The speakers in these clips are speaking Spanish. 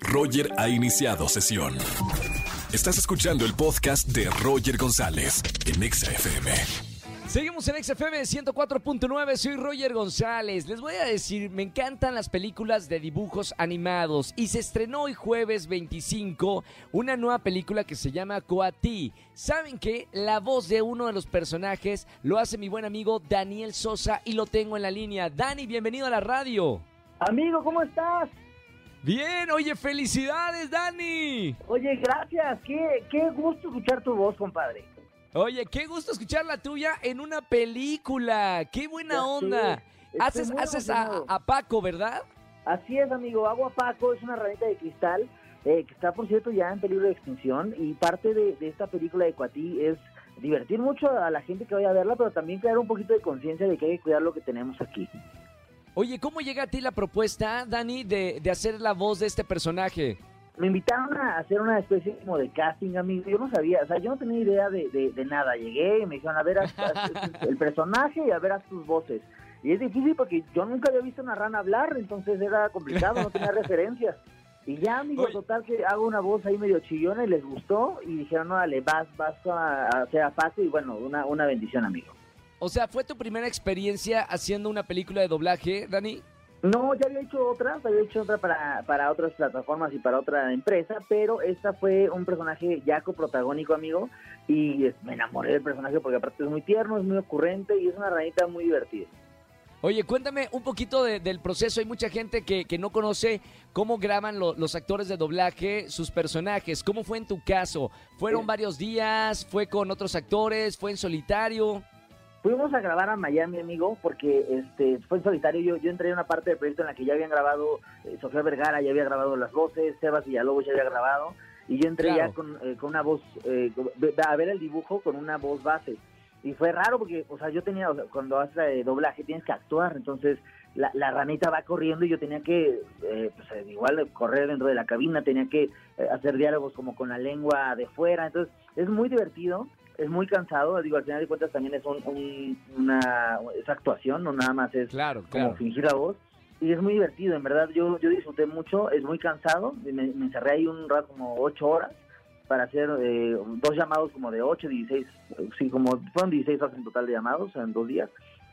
Roger ha iniciado sesión. Estás escuchando el podcast de Roger González en Exa FM. Seguimos en XFM 104.9, soy Roger González. Les voy a decir, me encantan las películas de dibujos animados y se estrenó hoy jueves 25 una nueva película que se llama Coati. ¿Saben qué? La voz de uno de los personajes lo hace mi buen amigo Daniel Sosa y lo tengo en la línea. Dani, bienvenido a la radio. Amigo, ¿cómo estás? Bien, oye, felicidades, Dani. Oye, gracias. Qué, qué gusto escuchar tu voz, compadre. Oye, qué gusto escuchar la tuya en una película. Qué buena Ya onda. Haces, haces a, a Paco, ¿verdad? Así es, amigo. Agua Paco es una ranita de cristal eh, que está, por cierto, ya en peligro de extinción. Y parte de, de esta película de Coatí es divertir mucho a la gente que vaya a verla, pero también crear un poquito de conciencia de que hay que cuidar lo que tenemos aquí. Oye, ¿cómo llega a ti la propuesta, Dani, de, de hacer la voz de este personaje? Me invitaron a hacer una especie como de casting, amigo. Yo no sabía, o sea, yo no tenía idea de, de- de nada. Llegué y me dijeron, a ver, haz- haz el personaje y a ver, haz tus voces. Y es difícil porque yo nunca había visto una rana hablar, entonces era complicado, no tenía referencias. Y ya, amigo, Oye. total que hago una voz ahí medio chillona y les gustó y dijeron, no, dale, vas, vas a, hacer a Paco y bueno, una, una bendición, amigo. O sea, ¿fue tu primera experiencia haciendo una película de doblaje, Dani? No, ya había hecho otras, había hecho otra para, para otras plataformas y para otra empresa, pero esta fue un personaje ya coprotagónico, amigo, y me enamoré del personaje porque aparte es muy tierno, es muy ocurrente y es una ranita muy divertida. Oye, cuéntame un poquito de- del proceso. Hay mucha gente que, que no conoce cómo graban lo- los actores de doblaje sus personajes. ¿Cómo fue en tu caso? ¿Fueron Sí. varios días? ¿Fue con otros actores? ¿Fue en solitario? Fuimos a grabar a Miami, amigo, porque este fue en solitario. Yo, yo entré en una parte del proyecto en la que ya habían grabado, eh, Sofía Vergara ya había grabado las voces, Sebas Villalobos ya había grabado, y yo entré Claro. ya con, eh, con una voz, eh, a ver el dibujo con una voz base. Y fue raro porque, o sea, yo tenía, o sea, cuando haces eh, doblaje tienes que actuar, entonces la, la ranita va corriendo y yo tenía que, eh, pues eh, igual correr dentro de la cabina, tenía que eh, hacer diálogos como con la lengua de fuera, entonces es muy divertido es muy cansado, digo, al final de cuentas también es un, un- una es actuación, no nada más es Claro, como claro. fingir la voz. Y es muy divertido, en verdad, yo, yo disfruté mucho, es muy cansado, me, me encerré ahí un rato como ocho horas para hacer eh, dos llamados como de ocho, 16, eh, sí, como fueron 16 horas en total de llamados en dos días.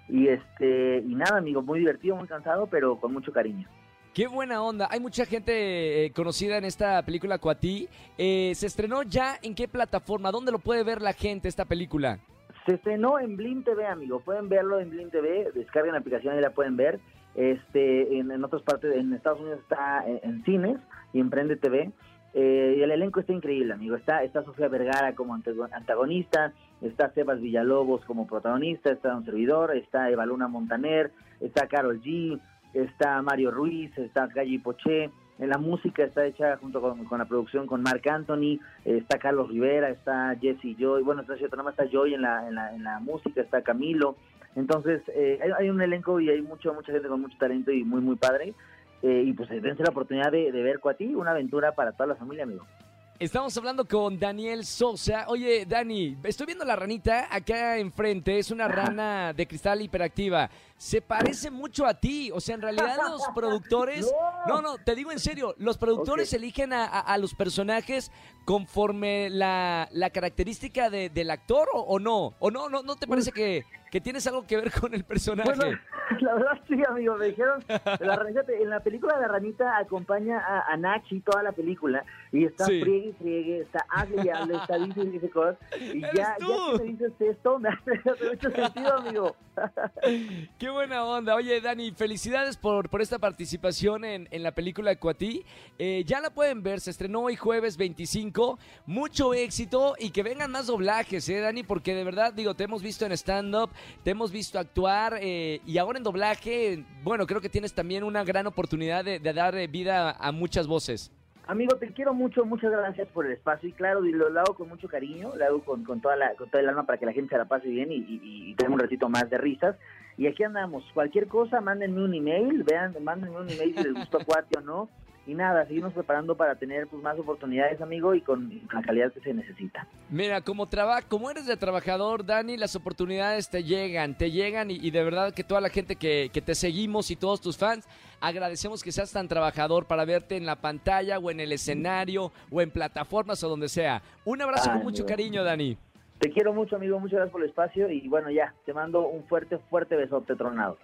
Y este y nada, amigo, muy divertido, muy cansado, pero con mucho cariño. Qué buena onda. Hay mucha gente eh, conocida en esta película Coatí. Eh, ¿Se estrenó ya en qué plataforma? ¿Dónde lo puede ver la gente esta película? Se estrenó en Blim TV, amigo. Pueden verlo en Blim TV, descarguen la aplicación y la pueden ver. Este, en, otras partes, en Estados Unidos está en, cines y en Prende TV. Eh, y el elenco está increíble, amigo. Está, está Sofía Vergara como antago- antagonista, está Sebas Villalobos como protagonista, está un servidor, está Eva Luna Montaner, está Carol G, está Mario Ruiz, está Galli Poché. En la música está hecha junto con, con la producción con Marc Anthony, está Carlos Rivera, está Jesse Joy, bueno, está cierto, nada más está Joy en la, en la, en la música, está Camilo. Entonces, eh, hay, hay un elenco y hay mucho, mucha gente con mucho talento y muy, muy padre. Eh, y pues dense la oportunidad de, de ver Coatí, una aventura para toda la familia, amigo. Estamos hablando con Daniel Sosa. Oye, Dani, estoy viendo la ranita acá enfrente. Es una rana de cristal hiperactiva. Se parece mucho a ti. O sea, en realidad los productores... No, no, te digo en serio. Los productores eligen a, a- a los personajes conforme la, la característica de- del actor o, o no. ¿O no, no, no te parece que, que tienes algo que ver con el personaje? Bueno, la verdad sí, amigo, me dijeron, la ranita, en la película La Ranita acompaña a, a Nachi toda la película y está Sí. friegue y friegue, está hable y hable, está dice y dice cosas y ¡Eres ya, tú! ya que me dices esto, me hace, mucho sentido, amigo. Qué buena onda. Oye, Dani, felicidades por, por esta participación en, en la película Cuatí. Eh, ya la pueden ver, se estrenó hoy jueves 25. Mucho éxito y que vengan más doblajes, ¿eh, Dani? Porque de verdad, digo, te hemos visto en stand-up, te hemos visto actuar eh, y ahora en doblaje, bueno, creo que tienes también una gran oportunidad de, de dar eh, vida a muchas voces. Amigo, te quiero mucho, muchas gracias por el espacio y claro, y lo, lo hago con mucho cariño, lo hago con, con, toda la, con todo el alma para que la gente se la pase bien y, y, y tenga un ratito más de risas. Y aquí andamos, cualquier cosa, mándenme un email, vean, mándenme un email si les gustó Cuate o no. Y nada, seguimos preparando para tener pues, más oportunidades, amigo, y con la calidad que se necesita. Mira, como, traba, como eres de trabajador, Dani, las oportunidades te llegan, te llegan y, de verdad que toda la gente que, que, te seguimos y todos tus fans, agradecemos que seas tan trabajador para verte en la pantalla o en el escenario o en plataformas o donde sea. Un abrazo con mucho cariño, Dani. Te quiero mucho, amigo, muchas gracias por el espacio y bueno, ya, te mando un fuerte, fuerte besote tronado.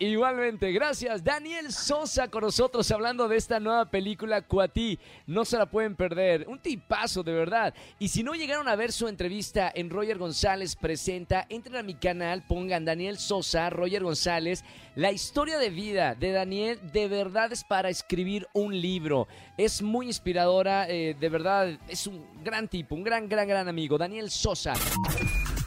Igualmente, gracias. Daniel Sosa con nosotros hablando de esta nueva película Cuatí. No se la pueden perder. Un tipazo, de verdad. Y si no llegaron a ver su entrevista en Roger González Presenta, entren a mi canal, pongan Daniel Sosa, Roger González. La historia de vida de Daniel de verdad es para escribir un libro. Es muy inspiradora, eh, de verdad, es un gran tipo, un gran, gran, gran amigo. Daniel Sosa.